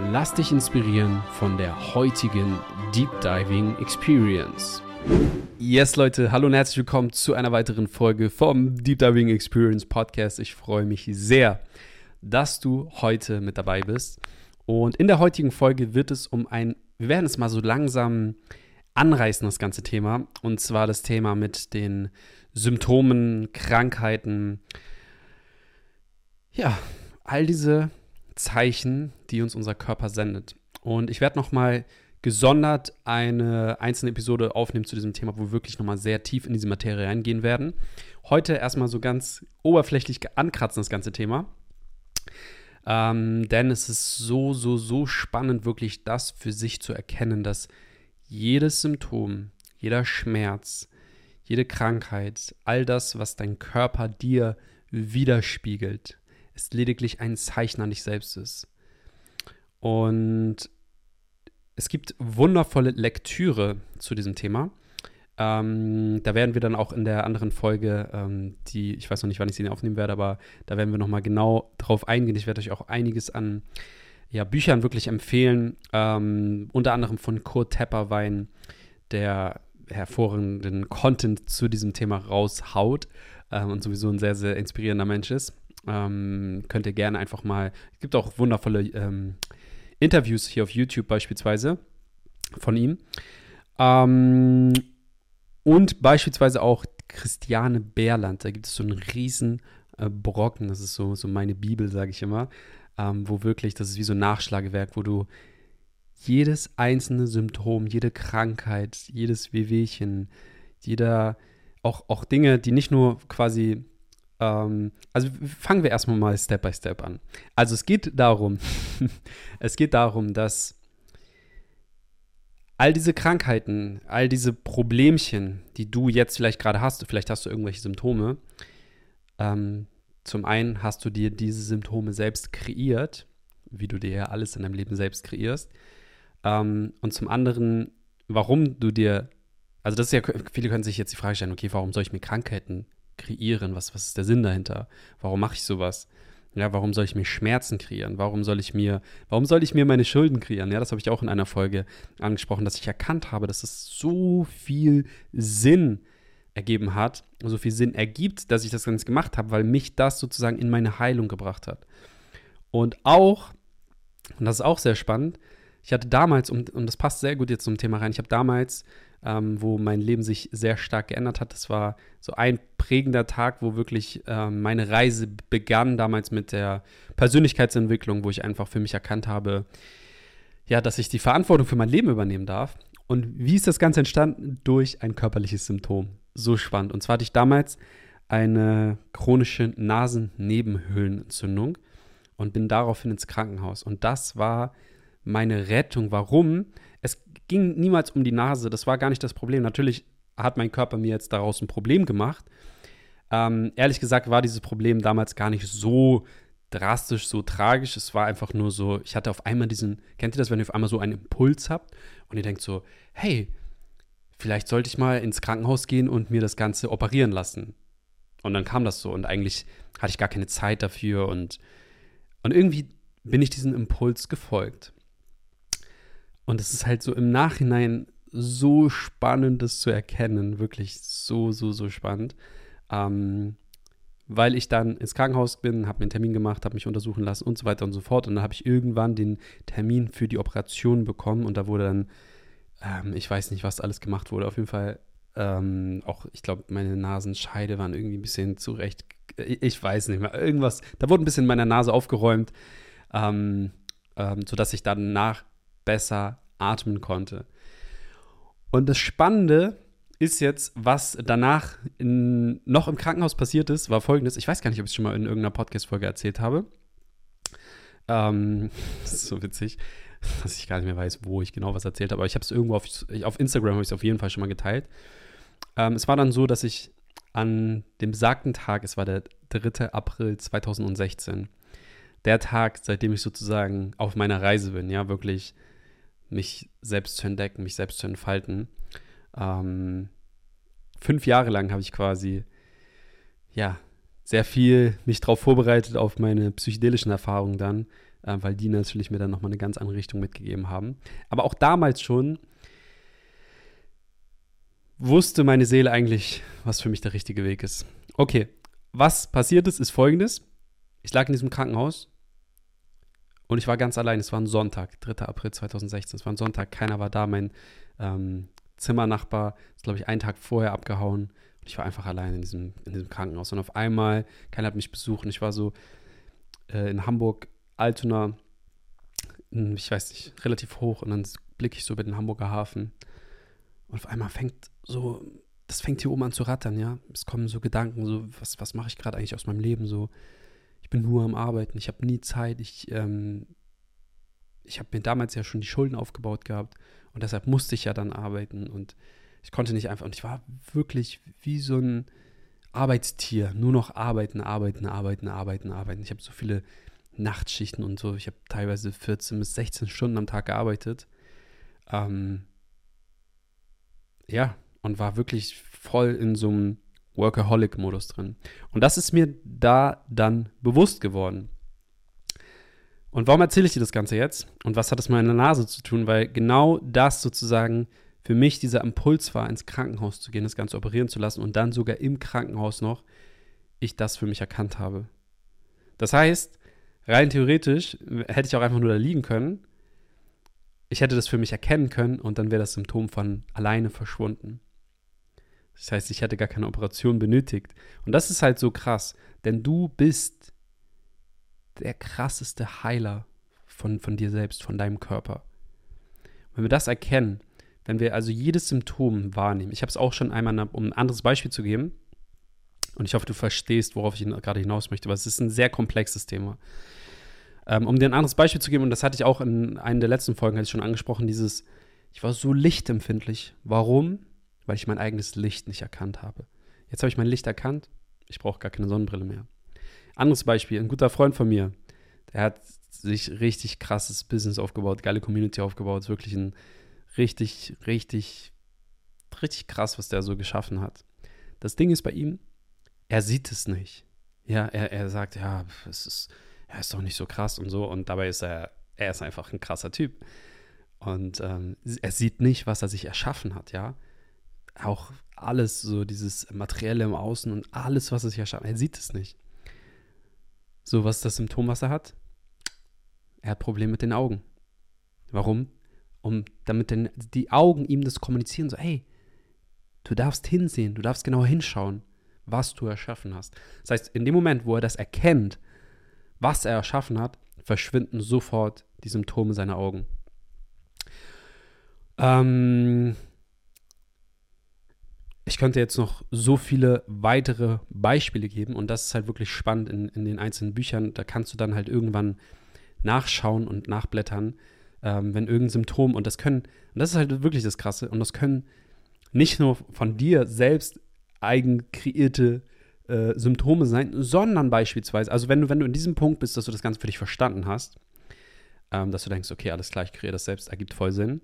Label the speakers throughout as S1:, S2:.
S1: Lass dich inspirieren von der heutigen Deep Diving Experience. Yes, Leute, hallo und herzlich willkommen zu einer weiteren Folge vom Deep Diving Experience Podcast. Ich freue mich sehr, dass du heute mit dabei bist. Und in der heutigen Folge wird es um ein, wir werden es mal so langsam anreißen, das ganze Thema. Und zwar das Thema mit den Symptomen, Krankheiten. Ja, all diese Zeichen, die uns unser Körper sendet. Und ich werde nochmal gesondert eine einzelne Episode aufnehmen zu diesem Thema, wo wir wirklich nochmal sehr tief in diese Materie reingehen werden. Heute erstmal so ganz oberflächlich ankratzen, das ganze Thema. Ähm, denn es ist so, so, so spannend, wirklich das für sich zu erkennen, dass jedes Symptom, jeder Schmerz, jede Krankheit, all das, was dein Körper dir widerspiegelt, ist lediglich ein Zeichen an dich selbst ist. Und es gibt wundervolle Lektüre zu diesem Thema. Ähm, da werden wir dann auch in der anderen Folge, ähm, die, ich weiß noch nicht, wann ich sie aufnehmen werde, aber da werden wir nochmal genau drauf eingehen. Ich werde euch auch einiges an ja, Büchern wirklich empfehlen. Ähm, unter anderem von Kurt Tepperwein, der hervorragenden Content zu diesem Thema raushaut ähm, und sowieso ein sehr, sehr inspirierender Mensch ist. Ähm, könnt ihr gerne einfach mal, es gibt auch wundervolle ähm, Interviews hier auf YouTube beispielsweise von ihm. Ähm, und beispielsweise auch Christiane Berland, da gibt es so einen riesen äh, Brocken, das ist so, so meine Bibel, sage ich immer, ähm, wo wirklich, das ist wie so ein Nachschlagewerk, wo du jedes einzelne Symptom, jede Krankheit, jedes Wehwehchen, jeder, auch, auch Dinge, die nicht nur quasi ähm, also fangen wir erstmal mal Step by Step an. Also es geht darum, es geht darum, dass all diese Krankheiten, all diese Problemchen, die du jetzt vielleicht gerade hast, vielleicht hast du irgendwelche Symptome. Ähm, zum einen hast du dir diese Symptome selbst kreiert, wie du dir ja alles in deinem Leben selbst kreierst. Ähm, und zum anderen, warum du dir, also das ist ja, viele können sich jetzt die Frage stellen, okay, warum soll ich mir Krankheiten kreieren? Was, was ist der Sinn dahinter? Warum mache ich sowas? Ja, warum soll ich mir Schmerzen kreieren? Warum soll ich mir, warum soll ich mir meine Schulden kreieren? Ja, das habe ich auch in einer Folge angesprochen, dass ich erkannt habe, dass es so viel Sinn ergeben hat, so viel Sinn ergibt, dass ich das Ganze gemacht habe, weil mich das sozusagen in meine Heilung gebracht hat. Und auch, und das ist auch sehr spannend, ich hatte damals, und, und das passt sehr gut jetzt zum Thema rein, ich habe damals ähm, wo mein Leben sich sehr stark geändert hat. Das war so ein prägender Tag, wo wirklich ähm, meine Reise begann, damals mit der Persönlichkeitsentwicklung, wo ich einfach für mich erkannt habe, ja, dass ich die Verantwortung für mein Leben übernehmen darf. Und wie ist das Ganze entstanden? Durch ein körperliches Symptom. So spannend. Und zwar hatte ich damals eine chronische Nasennebenhöhlenentzündung und bin daraufhin ins Krankenhaus. Und das war meine Rettung. Warum? Es ging niemals um die Nase, das war gar nicht das Problem. Natürlich hat mein Körper mir jetzt daraus ein Problem gemacht. Ähm, ehrlich gesagt war dieses Problem damals gar nicht so drastisch, so tragisch. Es war einfach nur so, ich hatte auf einmal diesen, kennt ihr das, wenn ihr auf einmal so einen Impuls habt und ihr denkt so, hey, vielleicht sollte ich mal ins Krankenhaus gehen und mir das Ganze operieren lassen. Und dann kam das so und eigentlich hatte ich gar keine Zeit dafür und, und irgendwie bin ich diesem Impuls gefolgt. Und es ist halt so im Nachhinein so spannend, das zu erkennen. Wirklich so, so, so spannend. Ähm, weil ich dann ins Krankenhaus bin, habe mir einen Termin gemacht, habe mich untersuchen lassen und so weiter und so fort. Und dann habe ich irgendwann den Termin für die Operation bekommen und da wurde dann, ähm, ich weiß nicht, was alles gemacht wurde, auf jeden Fall ähm, auch, ich glaube, meine Nasenscheide waren irgendwie ein bisschen zurecht, ich weiß nicht mehr, irgendwas, da wurde ein bisschen in meiner Nase aufgeräumt, ähm, ähm, sodass ich dann nach besser atmen konnte. Und das Spannende ist jetzt, was danach in, noch im Krankenhaus passiert ist, war folgendes. Ich weiß gar nicht, ob ich es schon mal in irgendeiner Podcast-Folge erzählt habe. Ähm, das ist so witzig. dass ich gar nicht mehr weiß, wo ich genau was erzählt habe. Aber ich habe es irgendwo auf, auf Instagram habe ich es auf jeden Fall schon mal geteilt. Ähm, es war dann so, dass ich an dem besagten Tag, es war der 3. April 2016, der Tag, seitdem ich sozusagen auf meiner Reise bin, ja, wirklich mich selbst zu entdecken, mich selbst zu entfalten. Ähm, fünf Jahre lang habe ich quasi, ja, sehr viel mich darauf vorbereitet auf meine psychedelischen Erfahrungen dann, äh, weil die natürlich mir dann nochmal eine ganz andere Richtung mitgegeben haben. Aber auch damals schon wusste meine Seele eigentlich, was für mich der richtige Weg ist. Okay, was passiert ist, ist folgendes. Ich lag in diesem Krankenhaus und ich war ganz allein. Es war ein Sonntag, 3. April 2016. Es war ein Sonntag, keiner war da. Mein ähm, Zimmernachbar ist, glaube ich, einen Tag vorher abgehauen. Und ich war einfach allein in diesem, in diesem Krankenhaus. Und auf einmal, keiner hat mich besucht. Und ich war so äh, in Hamburg, Altona, ich weiß nicht, relativ hoch. Und dann blicke ich so über den Hamburger Hafen. Und auf einmal fängt so, das fängt hier oben an zu rattern, ja. Es kommen so Gedanken, so, was, was mache ich gerade eigentlich aus meinem Leben? So, ich bin nur am Arbeiten, ich habe nie Zeit, ich, ähm, ich habe mir damals ja schon die Schulden aufgebaut gehabt und deshalb musste ich ja dann arbeiten und ich konnte nicht einfach, und ich war wirklich wie so ein Arbeitstier, nur noch arbeiten, arbeiten, arbeiten, arbeiten, arbeiten. Ich habe so viele Nachtschichten und so, ich habe teilweise 14 bis 16 Stunden am Tag gearbeitet. Ähm, ja, und war wirklich voll in so einem Workaholic-Modus drin. Und das ist mir da dann bewusst geworden. Und warum erzähle ich dir das Ganze jetzt? Und was hat es mit meiner Nase zu tun? Weil genau das sozusagen für mich dieser Impuls war, ins Krankenhaus zu gehen, das Ganze operieren zu lassen und dann sogar im Krankenhaus noch ich das für mich erkannt habe. Das heißt, rein theoretisch hätte ich auch einfach nur da liegen können. Ich hätte das für mich erkennen können und dann wäre das Symptom von alleine verschwunden. Das heißt, ich hätte gar keine Operation benötigt. Und das ist halt so krass, denn du bist der krasseste Heiler von, von dir selbst, von deinem Körper. Wenn wir das erkennen, wenn wir also jedes Symptom wahrnehmen, ich habe es auch schon einmal, um ein anderes Beispiel zu geben, und ich hoffe, du verstehst, worauf ich gerade hinaus möchte, weil es ist ein sehr komplexes Thema. Ähm, um dir ein anderes Beispiel zu geben, und das hatte ich auch in einer der letzten Folgen, hatte ich schon angesprochen, dieses, ich war so lichtempfindlich. Warum? Weil ich mein eigenes Licht nicht erkannt habe. Jetzt habe ich mein Licht erkannt, ich brauche gar keine Sonnenbrille mehr. Anderes Beispiel, ein guter Freund von mir, der hat sich richtig krasses Business aufgebaut, geile Community aufgebaut, wirklich ein richtig, richtig, richtig krass, was der so geschaffen hat. Das Ding ist bei ihm, er sieht es nicht. Ja, er, er sagt, ja, es ist, er ist doch nicht so krass und so. Und dabei ist er, er ist einfach ein krasser Typ. Und ähm, er sieht nicht, was er sich erschaffen hat, ja auch alles, so dieses Materielle im Außen und alles, was es hier schafft, er sieht es nicht. So, was ist das Symptom, was er hat? Er hat Probleme mit den Augen. Warum? Um, damit denn die Augen ihm das kommunizieren, so, hey, du darfst hinsehen, du darfst genau hinschauen, was du erschaffen hast. Das heißt, in dem Moment, wo er das erkennt, was er erschaffen hat, verschwinden sofort die Symptome seiner Augen. Ähm, ich könnte jetzt noch so viele weitere Beispiele geben und das ist halt wirklich spannend in, in den einzelnen Büchern. Da kannst du dann halt irgendwann nachschauen und nachblättern, ähm, wenn irgendein Symptom und das können, und das ist halt wirklich das Krasse, und das können nicht nur von dir selbst eigen kreierte äh, Symptome sein, sondern beispielsweise, also wenn du, wenn du in diesem Punkt bist, dass du das Ganze für dich verstanden hast, ähm, dass du denkst, okay, alles klar, ich kreiere das selbst, ergibt voll Sinn.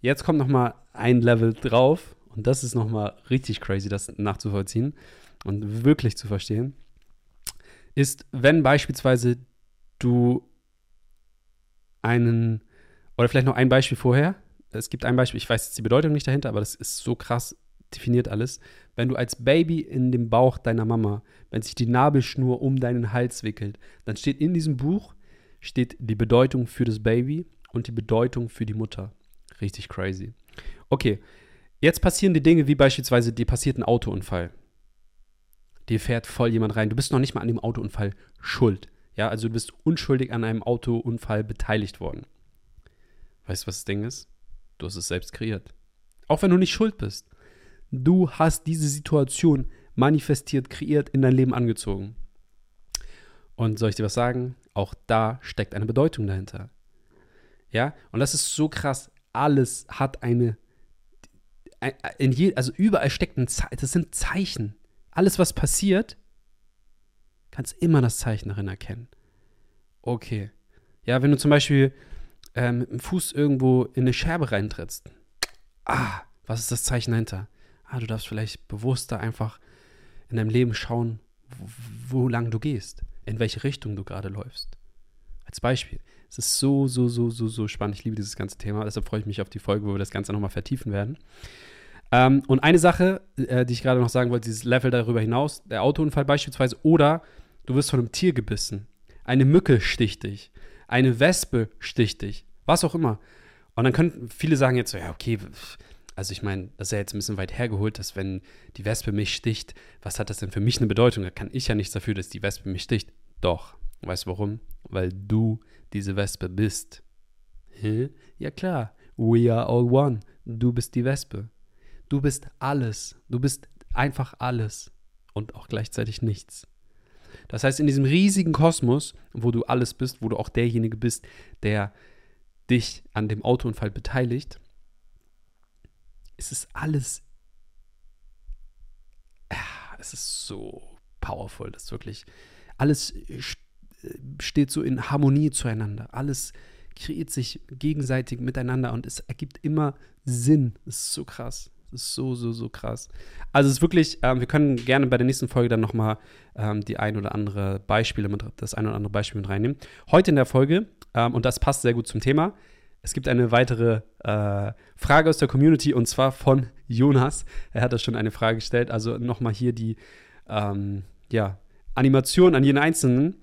S1: Jetzt kommt noch mal ein Level drauf und das ist nochmal richtig crazy, das nachzuvollziehen und wirklich zu verstehen, ist, wenn beispielsweise du einen, oder vielleicht noch ein Beispiel vorher, es gibt ein Beispiel, ich weiß jetzt die Bedeutung nicht dahinter, aber das ist so krass definiert alles. Wenn du als Baby in dem Bauch deiner Mama, wenn sich die Nabelschnur um deinen Hals wickelt, dann steht in diesem Buch, steht die Bedeutung für das Baby und die Bedeutung für die Mutter. Richtig crazy. Okay, Jetzt passieren die Dinge wie beispielsweise, dir passiert ein Autounfall. Dir fährt voll jemand rein. Du bist noch nicht mal an dem Autounfall schuld. Ja, also du bist unschuldig an einem Autounfall beteiligt worden. Weißt du, was das Ding ist? Du hast es selbst kreiert. Auch wenn du nicht schuld bist. Du hast diese Situation manifestiert, kreiert, in dein Leben angezogen. Und soll ich dir was sagen? Auch da steckt eine Bedeutung dahinter. Ja, und das ist so krass. Alles hat eine, in je, also überall steckt ein Zeichen, das sind Zeichen. Alles, was passiert, kannst immer das Zeichen darin erkennen. Okay. Ja, wenn du zum Beispiel äh, mit dem Fuß irgendwo in eine Scherbe reintrittst. Ah, was ist das Zeichen dahinter? Ah, du darfst vielleicht bewusster einfach in deinem Leben schauen, wo, wo lang du gehst, in welche Richtung du gerade läufst. Als Beispiel. Es ist so, so, so, so, so spannend. Ich liebe dieses ganze Thema. Deshalb freue ich mich auf die Folge, wo wir das Ganze nochmal vertiefen werden. Ähm, und eine Sache, äh, die ich gerade noch sagen wollte, dieses Level darüber hinaus, der Autounfall beispielsweise, oder du wirst von einem Tier gebissen. Eine Mücke sticht dich. Eine Wespe sticht dich. Was auch immer. Und dann können viele sagen jetzt so, ja, okay, also ich meine, das ist ja jetzt ein bisschen weit hergeholt, dass wenn die Wespe mich sticht, was hat das denn für mich eine Bedeutung? Da kann ich ja nichts dafür, dass die Wespe mich sticht. Doch. Weißt du warum? Weil du diese Wespe bist. Hä? Ja klar. We are all one. Du bist die Wespe. Du bist alles. Du bist einfach alles. Und auch gleichzeitig nichts. Das heißt, in diesem riesigen Kosmos, wo du alles bist, wo du auch derjenige bist, der dich an dem Autounfall beteiligt, ist es alles. Es ist so powerful, das wirklich. Alles steht so in Harmonie zueinander. Alles kreiert sich gegenseitig miteinander und es ergibt immer Sinn. Das ist so krass. Das ist so, so, so krass. Also es ist wirklich, ähm, wir können gerne bei der nächsten Folge dann nochmal ähm, die ein oder andere Beispiele mit, das ein oder andere Beispiel mit reinnehmen. Heute in der Folge, ähm, und das passt sehr gut zum Thema, es gibt eine weitere äh, Frage aus der Community und zwar von Jonas. Er hat da schon eine Frage gestellt. Also nochmal hier die ähm, ja, Animation an jeden Einzelnen.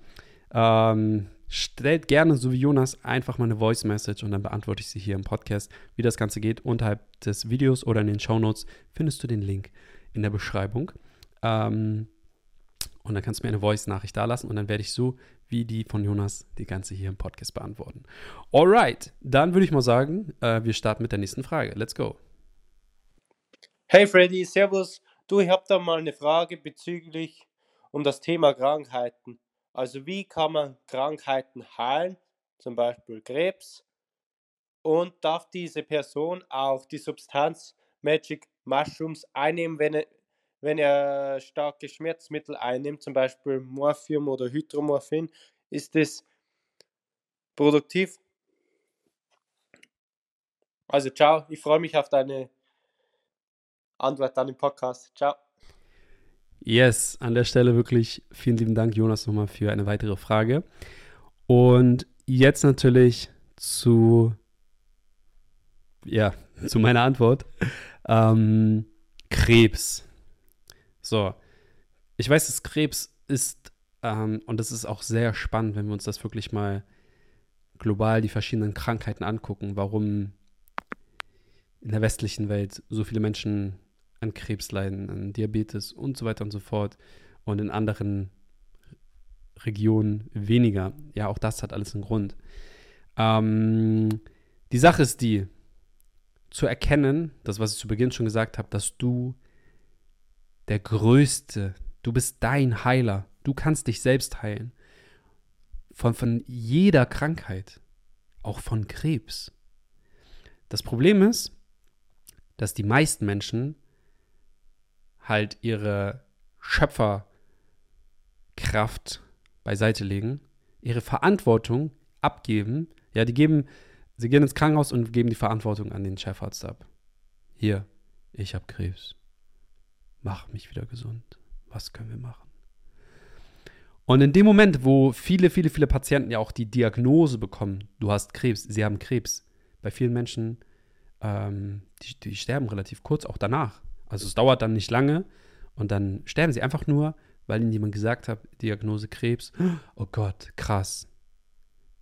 S1: Ähm, stellt gerne, so wie Jonas, einfach mal eine Voice Message und dann beantworte ich sie hier im Podcast. Wie das Ganze geht, unterhalb des Videos oder in den Show Notes findest du den Link in der Beschreibung. Ähm, und dann kannst du mir eine Voice-Nachricht da lassen und dann werde ich so wie die von Jonas die ganze hier im Podcast beantworten. Alright, dann würde ich mal sagen, äh, wir starten mit der nächsten Frage. Let's go.
S2: Hey Freddy, Servus. Du, ich habe da mal eine Frage bezüglich um das Thema Krankheiten. Also wie kann man Krankheiten heilen, zum Beispiel Krebs? Und darf diese Person auch die Substanz Magic Mushrooms einnehmen, wenn er, wenn er starke Schmerzmittel einnimmt, zum Beispiel Morphium oder Hydromorphin? Ist es produktiv? Also ciao, ich freue mich auf deine Antwort dann im Podcast. Ciao.
S1: Yes, an der Stelle wirklich vielen lieben Dank, Jonas, nochmal für eine weitere Frage. Und jetzt natürlich zu, ja, zu meiner Antwort. Ähm, Krebs. So, ich weiß, dass Krebs ist, ähm, und das ist auch sehr spannend, wenn wir uns das wirklich mal global die verschiedenen Krankheiten angucken, warum in der westlichen Welt so viele Menschen an Krebs leiden, an Diabetes und so weiter und so fort. Und in anderen Regionen weniger. Ja, auch das hat alles einen Grund. Ähm, die Sache ist die, zu erkennen, das, was ich zu Beginn schon gesagt habe, dass du der Größte, du bist dein Heiler, du kannst dich selbst heilen. Von, von jeder Krankheit, auch von Krebs. Das Problem ist, dass die meisten Menschen halt ihre Schöpferkraft beiseite legen, ihre Verantwortung abgeben. Ja, die geben, sie gehen ins Krankenhaus und geben die Verantwortung an den Chefarzt ab. Hier, ich habe Krebs. Mach mich wieder gesund. Was können wir machen? Und in dem Moment, wo viele, viele, viele Patienten ja auch die Diagnose bekommen, du hast Krebs, sie haben Krebs, bei vielen Menschen, ähm, die, die sterben relativ kurz auch danach. Also es dauert dann nicht lange und dann sterben sie einfach nur, weil ihnen jemand gesagt hat, Diagnose Krebs. Oh Gott, krass.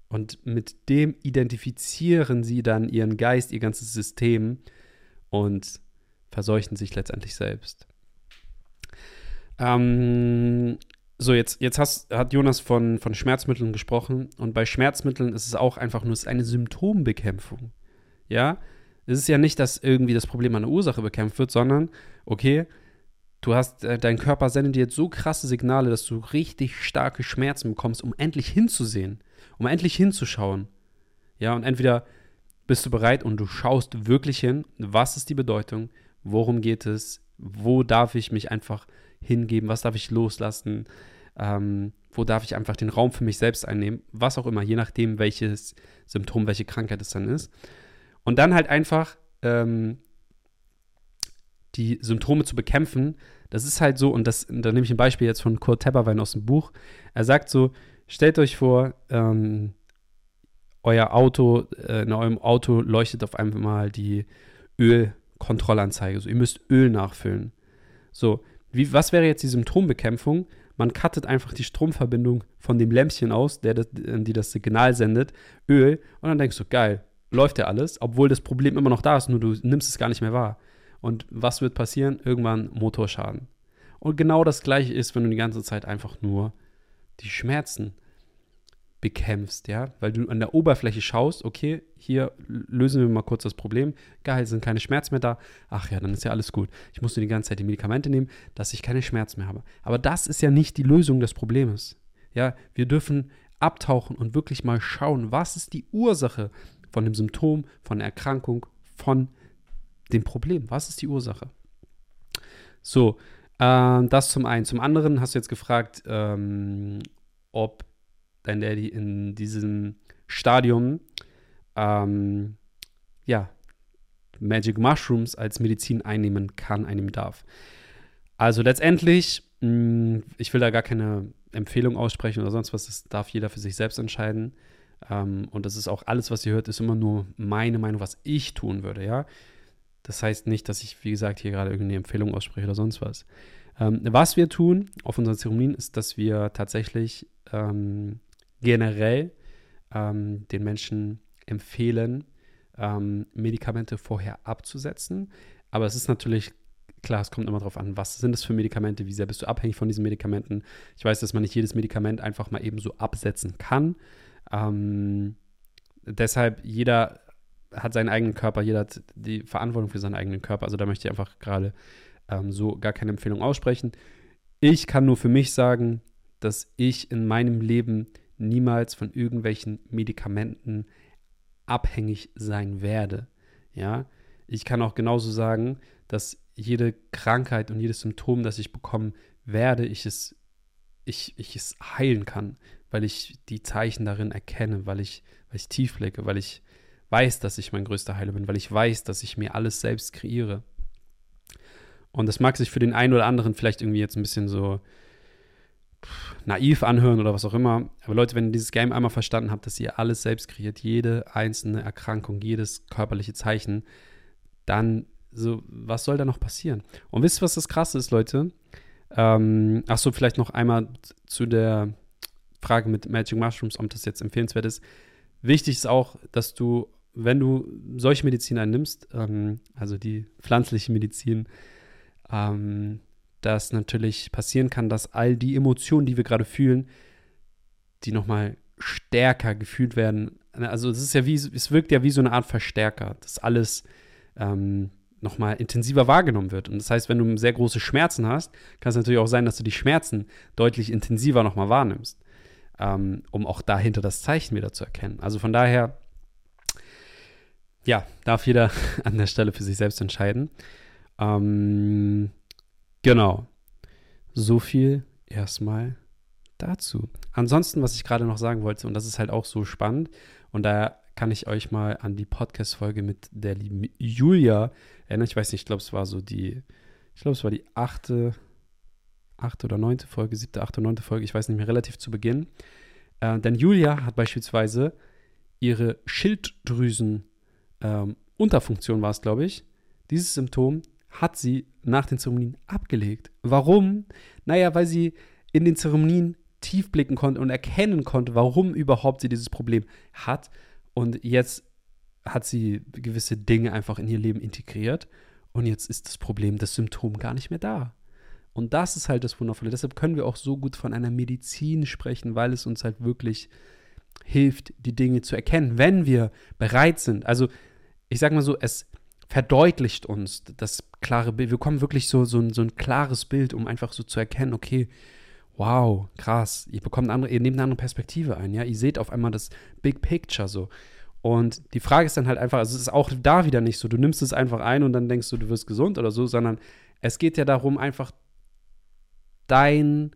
S1: Und mit dem identifizieren sie dann ihren Geist, ihr ganzes System und verseuchen sich letztendlich selbst. Ähm, so, jetzt, jetzt hast, hat Jonas von, von Schmerzmitteln gesprochen und bei Schmerzmitteln ist es auch einfach nur eine Symptombekämpfung. Ja, es ist ja nicht, dass irgendwie das Problem an der Ursache bekämpft wird, sondern, okay, du hast, äh, dein Körper sendet dir jetzt so krasse Signale, dass du richtig starke Schmerzen bekommst, um endlich hinzusehen, um endlich hinzuschauen. Ja, und entweder bist du bereit und du schaust wirklich hin, was ist die Bedeutung, worum geht es, wo darf ich mich einfach hingeben, was darf ich loslassen, ähm, wo darf ich einfach den Raum für mich selbst einnehmen, was auch immer, je nachdem, welches Symptom, welche Krankheit es dann ist. Und dann halt einfach ähm, die Symptome zu bekämpfen, das ist halt so, und das, da nehme ich ein Beispiel jetzt von Kurt Tepperwein aus dem Buch. Er sagt so: Stellt euch vor, ähm, euer Auto, äh, in eurem Auto leuchtet auf einmal die Ölkontrollanzeige. So, ihr müsst Öl nachfüllen. So, wie, was wäre jetzt die Symptombekämpfung? Man cuttet einfach die Stromverbindung von dem Lämpchen aus, der das, die das Signal sendet, Öl, und dann denkst du, geil, läuft ja alles, obwohl das Problem immer noch da ist, nur du nimmst es gar nicht mehr wahr. Und was wird passieren? Irgendwann Motorschaden. Und genau das gleiche ist, wenn du die ganze Zeit einfach nur die Schmerzen bekämpfst, ja, weil du an der Oberfläche schaust, okay, hier lösen wir mal kurz das Problem, geil, sind keine Schmerzen mehr da, ach ja, dann ist ja alles gut. Ich muss nur die ganze Zeit die Medikamente nehmen, dass ich keine Schmerzen mehr habe. Aber das ist ja nicht die Lösung des Problems. Ja, wir dürfen abtauchen und wirklich mal schauen, was ist die Ursache von dem Symptom, von der Erkrankung, von dem Problem? Was ist die Ursache? So, äh, das zum einen. Zum anderen hast du jetzt gefragt, ähm, ob dein Daddy in diesem Stadium ähm, ja, Magic Mushrooms als Medizin einnehmen kann, einnehmen darf. Also letztendlich, mh, mm, ich will da gar keine Empfehlung aussprechen oder sonst was, das darf jeder für sich selbst entscheiden. Ähm, und das ist auch alles, was ihr hört, ist immer nur meine Meinung, was ich tun würde, ja. Das heißt nicht, dass ich, wie gesagt, hier gerade irgendeine Empfehlung ausspreche oder sonst was. Ähm, was wir tun auf unseren Zeremonien ist, dass wir tatsächlich ähm, generell ähm, den Menschen empfehlen, ähm, Medikamente vorher abzusetzen. Aber es ist natürlich klar, es kommt immer darauf an, was sind es für Medikamente, wie sehr bist du abhängig von diesen Medikamenten. Ich weiß, dass man nicht jedes Medikament einfach mal eben so absetzen kann. Ähm, deshalb, jeder hat seinen eigenen Körper, jeder hat die Verantwortung für seinen eigenen Körper. Also da möchte ich einfach gerade ähm, so gar keine Empfehlung aussprechen. Ich kann nur für mich sagen, dass ich in meinem Leben niemals von irgendwelchen Medikamenten abhängig sein werde. Ja, ich kann auch genauso sagen, dass jede Krankheit und jedes Symptom, das ich bekommen werde, ich es, ich, ich es heilen kann, weil ich die Zeichen darin erkenne, weil ich, weil ich tief blicke, weil ich weiß, dass ich mein größter Heiler bin, weil ich weiß, dass ich mir alles selbst kreiere. Und das mag sich für den einen oder anderen vielleicht irgendwie jetzt ein bisschen so naiv anhören oder was auch immer. Aber Leute, wenn ihr dieses Game einmal verstanden habt, dass ihr alles selbst kreiert, jede einzelne Erkrankung, jedes körperliche Zeichen, dann so, was soll da noch passieren? Und wisst ihr, was das Krasse ist, Leute? Ähm, ach so, vielleicht noch einmal zu der Frage mit Magic Mushrooms, ob das jetzt empfehlenswert ist. Wichtig ist auch, dass du wenn du solche Medizin einnimmst, ähm, also die pflanzliche Medizin, ähm, dass natürlich passieren kann, dass all die Emotionen, die wir gerade fühlen, die nochmal stärker gefühlt werden. Also es ist ja wie, es wirkt ja wie so eine Art Verstärker, dass alles ähm, nochmal intensiver wahrgenommen wird. Und das heißt, wenn du sehr große Schmerzen hast, kann es natürlich auch sein, dass du die Schmerzen deutlich intensiver nochmal wahrnimmst, ähm, um auch dahinter das Zeichen wieder zu erkennen. Also von daher ja, darf jeder an der Stelle für sich selbst entscheiden. Ähm, genau. So viel erstmal dazu. Ansonsten, was ich gerade noch sagen wollte, und das ist halt auch so spannend, und da kann ich euch mal an die Podcast-Folge mit der lieben Julia erinnern. Ich weiß nicht, ich glaube, es war so die, ich glaube, es war die achte, achte oder neunte Folge, siebte, achte, neunte Folge, ich weiß nicht mehr, relativ zu Beginn. Äh, denn Julia hat beispielsweise ihre Schilddrüsen ähm, Unterfunktion war es, glaube ich. Dieses Symptom hat sie nach den Zeremonien abgelegt. Warum? Naja, weil sie in den Zeremonien tief blicken konnte und erkennen konnte, warum überhaupt sie dieses Problem hat. Und jetzt hat sie gewisse Dinge einfach in ihr Leben integriert. Und jetzt ist das Problem, das Symptom gar nicht mehr da. Und das ist halt das Wundervolle. Deshalb können wir auch so gut von einer Medizin sprechen, weil es uns halt wirklich hilft, die Dinge zu erkennen, wenn wir bereit sind. Also, ich sag mal so, es verdeutlicht uns das klare Bild. Wir bekommen wirklich so, so, ein, so ein klares Bild, um einfach so zu erkennen, okay, wow, krass, ihr bekommt andere, ihr nehmt eine andere Perspektive ein, ja, ihr seht auf einmal das Big Picture so. Und die Frage ist dann halt einfach, also es ist auch da wieder nicht so, du nimmst es einfach ein und dann denkst du, du wirst gesund oder so, sondern es geht ja darum, einfach dein,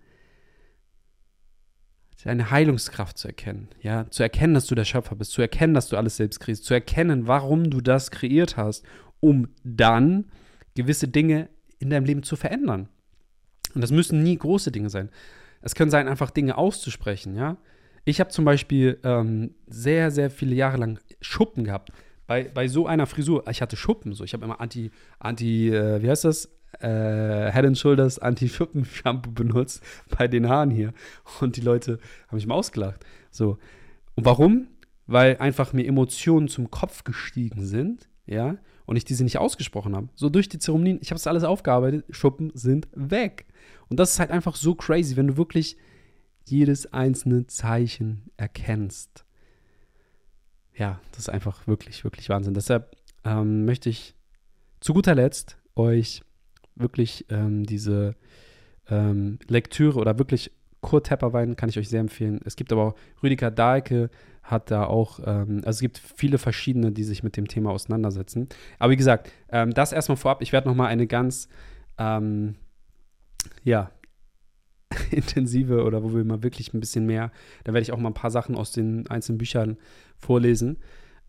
S1: deine Heilungskraft zu erkennen, ja, zu erkennen, dass du der Schöpfer bist, zu erkennen, dass du alles selbst kriegst, zu erkennen, warum du das kreiert hast, um dann gewisse Dinge in deinem Leben zu verändern. Und das müssen nie große Dinge sein. Es können sein, einfach Dinge auszusprechen, ja. Ich habe zum Beispiel ähm, sehr, sehr viele Jahre lang Schuppen gehabt. Bei, bei so einer Frisur, ich hatte Schuppen so. Ich habe immer Anti, Anti, äh, wie heißt das? Äh, Head Shoulders Anti-Schuppen-Shampoo benutzt bei den Haaren hier. Und die Leute haben mich mal ausgelacht. So. Und warum? Weil einfach mir Emotionen zum Kopf gestiegen sind, ja, und ich diese nicht ausgesprochen habe. So durch die Zeremonien, ich habe es alles aufgearbeitet, Schuppen sind weg. Und das ist halt einfach so crazy, wenn du wirklich jedes einzelne Zeichen erkennst. Ja, das ist einfach wirklich, wirklich Wahnsinn. Deshalb ähm, möchte ich zu guter Letzt euch wirklich ähm, diese ähm, Lektüre oder wirklich Kurt Tepperwein kann ich euch sehr empfehlen. Es gibt aber auch Rüdiger Dahlke hat da auch, ähm, also es gibt viele verschiedene, die sich mit dem Thema auseinandersetzen. Aber wie gesagt, ähm, das erstmal vorab. Ich werde nochmal eine ganz, ähm, ja, intensive oder wo wir mal wirklich ein bisschen mehr, da werde ich auch mal ein paar Sachen aus den einzelnen Büchern vorlesen.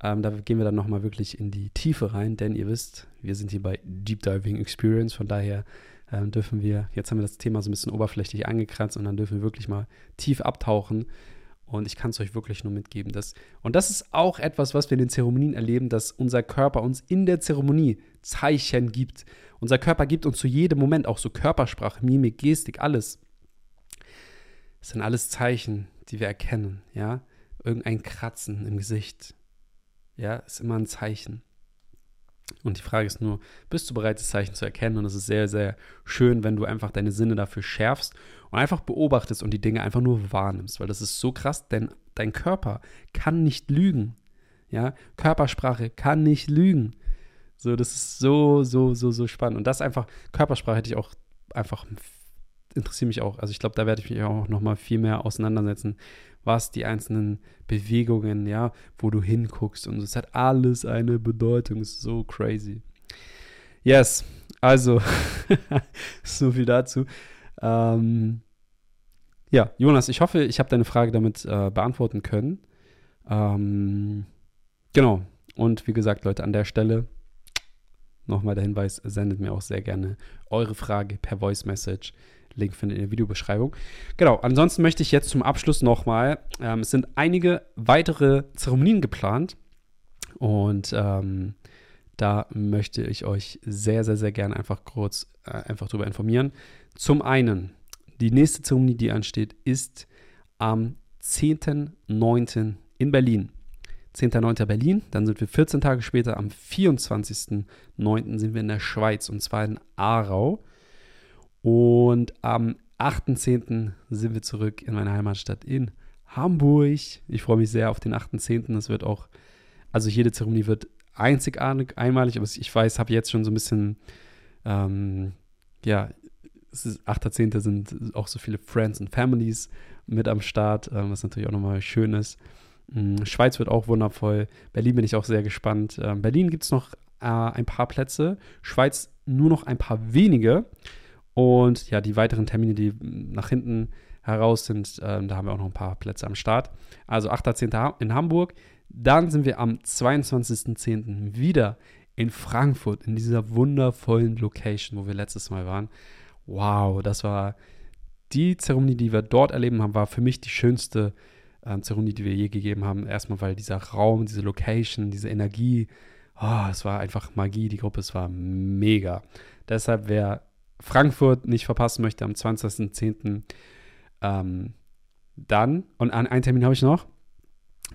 S1: Ähm, da gehen wir dann nochmal wirklich in die Tiefe rein, denn ihr wisst, wir sind hier bei Deep Diving Experience, von daher ähm, dürfen wir, jetzt haben wir das Thema so ein bisschen oberflächlich angekratzt und dann dürfen wir wirklich mal tief abtauchen. Und ich kann es euch wirklich nur mitgeben. Dass, und das ist auch etwas, was wir in den Zeremonien erleben, dass unser Körper uns in der Zeremonie Zeichen gibt. Unser Körper gibt uns zu jedem Moment auch so Körpersprache, Mimik, Gestik, alles. Das sind alles Zeichen, die wir erkennen, ja. Irgendein Kratzen im Gesicht, ja, ist immer ein Zeichen. Und die Frage ist nur, bist du bereit, das Zeichen zu erkennen? Und es ist sehr, sehr schön, wenn du einfach deine Sinne dafür schärfst und einfach beobachtest und die Dinge einfach nur wahrnimmst, weil das ist so krass, denn dein Körper kann nicht lügen. Ja, Körpersprache kann nicht lügen. So, das ist so, so, so, so spannend. Und das einfach, Körpersprache hätte ich auch einfach interessiere mich auch. Also ich glaube, da werde ich mich auch noch mal viel mehr auseinandersetzen, was die einzelnen Bewegungen, ja, wo du hinguckst und es hat alles eine Bedeutung. Es ist so crazy. Yes, also so viel dazu. Ähm, ja, Jonas, ich hoffe, ich habe deine Frage damit äh, beantworten können. Ähm, genau. Und wie gesagt, Leute, an der Stelle nochmal der Hinweis, sendet mir auch sehr gerne eure Frage per Voice Message. Link findet ihr in der Videobeschreibung. Genau, ansonsten möchte ich jetzt zum Abschluss nochmal, ähm, es sind einige weitere Zeremonien geplant und ähm, da möchte ich euch sehr, sehr, sehr gerne einfach kurz äh, einfach darüber informieren. Zum einen, die nächste Zeremonie, die ansteht, ist am 10.09. in Berlin. 10.09. Berlin, dann sind wir 14 Tage später, am 24.09. sind wir in der Schweiz und zwar in Aarau. Und am 8.10. sind wir zurück in meiner Heimatstadt in Hamburg. Ich freue mich sehr auf den 8.10. Es wird auch, also jede Zeremonie wird einzigartig, einmalig, aber ich weiß, habe jetzt schon so ein bisschen, ähm, ja, es ist 8.10. sind auch so viele Friends und Families mit am Start, ähm, was natürlich auch nochmal schön ist. Ähm, Schweiz wird auch wundervoll. Berlin bin ich auch sehr gespannt. Ähm, Berlin gibt es noch äh, ein paar Plätze, Schweiz nur noch ein paar wenige. Und ja, die weiteren Termine, die nach hinten heraus sind, äh, da haben wir auch noch ein paar Plätze am Start. Also 8.10. in Hamburg. Dann sind wir am 22.10. wieder in Frankfurt, in dieser wundervollen Location, wo wir letztes Mal waren. Wow, das war die Zeremonie, die wir dort erleben haben, war für mich die schönste äh, Zeremonie, die wir je gegeben haben. Erstmal, weil dieser Raum, diese Location, diese Energie, oh, es war einfach Magie, die Gruppe, es war mega. Deshalb, wer Frankfurt nicht verpassen möchte am 20.10. Ähm, dann, und einen Termin habe ich noch,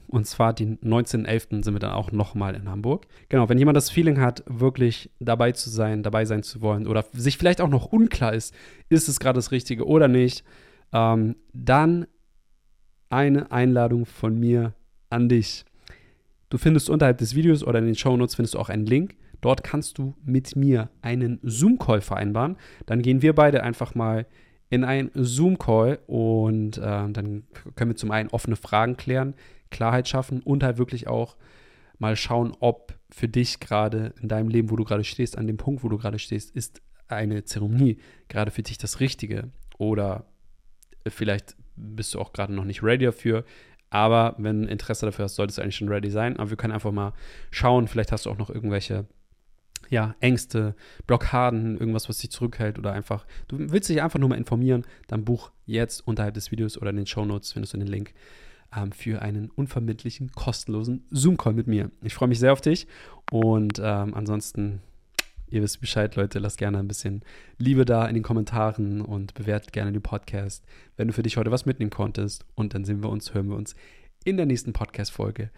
S1: und zwar den 19.11. sind wir dann auch nochmal in Hamburg. Genau, wenn jemand das Feeling hat, wirklich dabei zu sein, dabei sein zu wollen oder sich vielleicht auch noch unklar ist, ist es gerade das Richtige oder nicht, ähm, dann eine Einladung von mir an dich. Du findest unterhalb des Videos oder in den Show Notes findest du auch einen Link. Dort kannst du mit mir einen Zoom-Call vereinbaren. Dann gehen wir beide einfach mal in einen Zoom-Call und äh, dann können wir zum einen offene Fragen klären, Klarheit schaffen und halt wirklich auch mal schauen, ob für dich gerade in deinem Leben, wo du gerade stehst, an dem Punkt, wo du gerade stehst, ist eine Zeremonie gerade für dich das Richtige. Oder vielleicht bist du auch gerade noch nicht ready dafür. Aber wenn Interesse dafür hast, solltest du eigentlich schon ready sein. Aber wir können einfach mal schauen. Vielleicht hast du auch noch irgendwelche ja, Ängste, Blockaden, irgendwas, was dich zurückhält oder einfach, du willst dich einfach nur mal informieren, dann buch jetzt unterhalb des Videos oder in den Show Notes findest du den Link ähm, für einen unvermittlichen, kostenlosen Zoom-Call mit mir. Ich freue mich sehr auf dich und ähm, ansonsten, ihr wisst Bescheid, Leute, lasst gerne ein bisschen Liebe da in den Kommentaren und bewertet gerne den Podcast, wenn du für dich heute was mitnehmen konntest. Und dann sehen wir uns, hören wir uns in der nächsten Podcast-Folge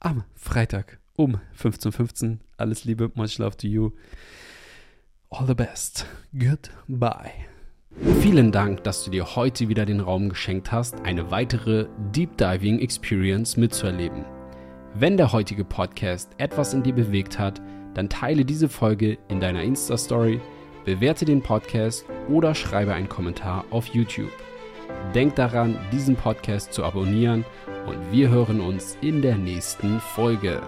S1: am Freitag um 15.15 Uhr. Alles Liebe, much love to you. All the best. Goodbye. Vielen Dank, dass du dir heute wieder den Raum geschenkt hast, eine weitere Deep Diving Experience mitzuerleben. Wenn der heutige Podcast etwas in dir bewegt hat, dann teile diese Folge in deiner Insta-Story, bewerte den Podcast oder schreibe einen Kommentar auf YouTube. Denk daran, diesen Podcast zu abonnieren und wir hören uns in der nächsten Folge.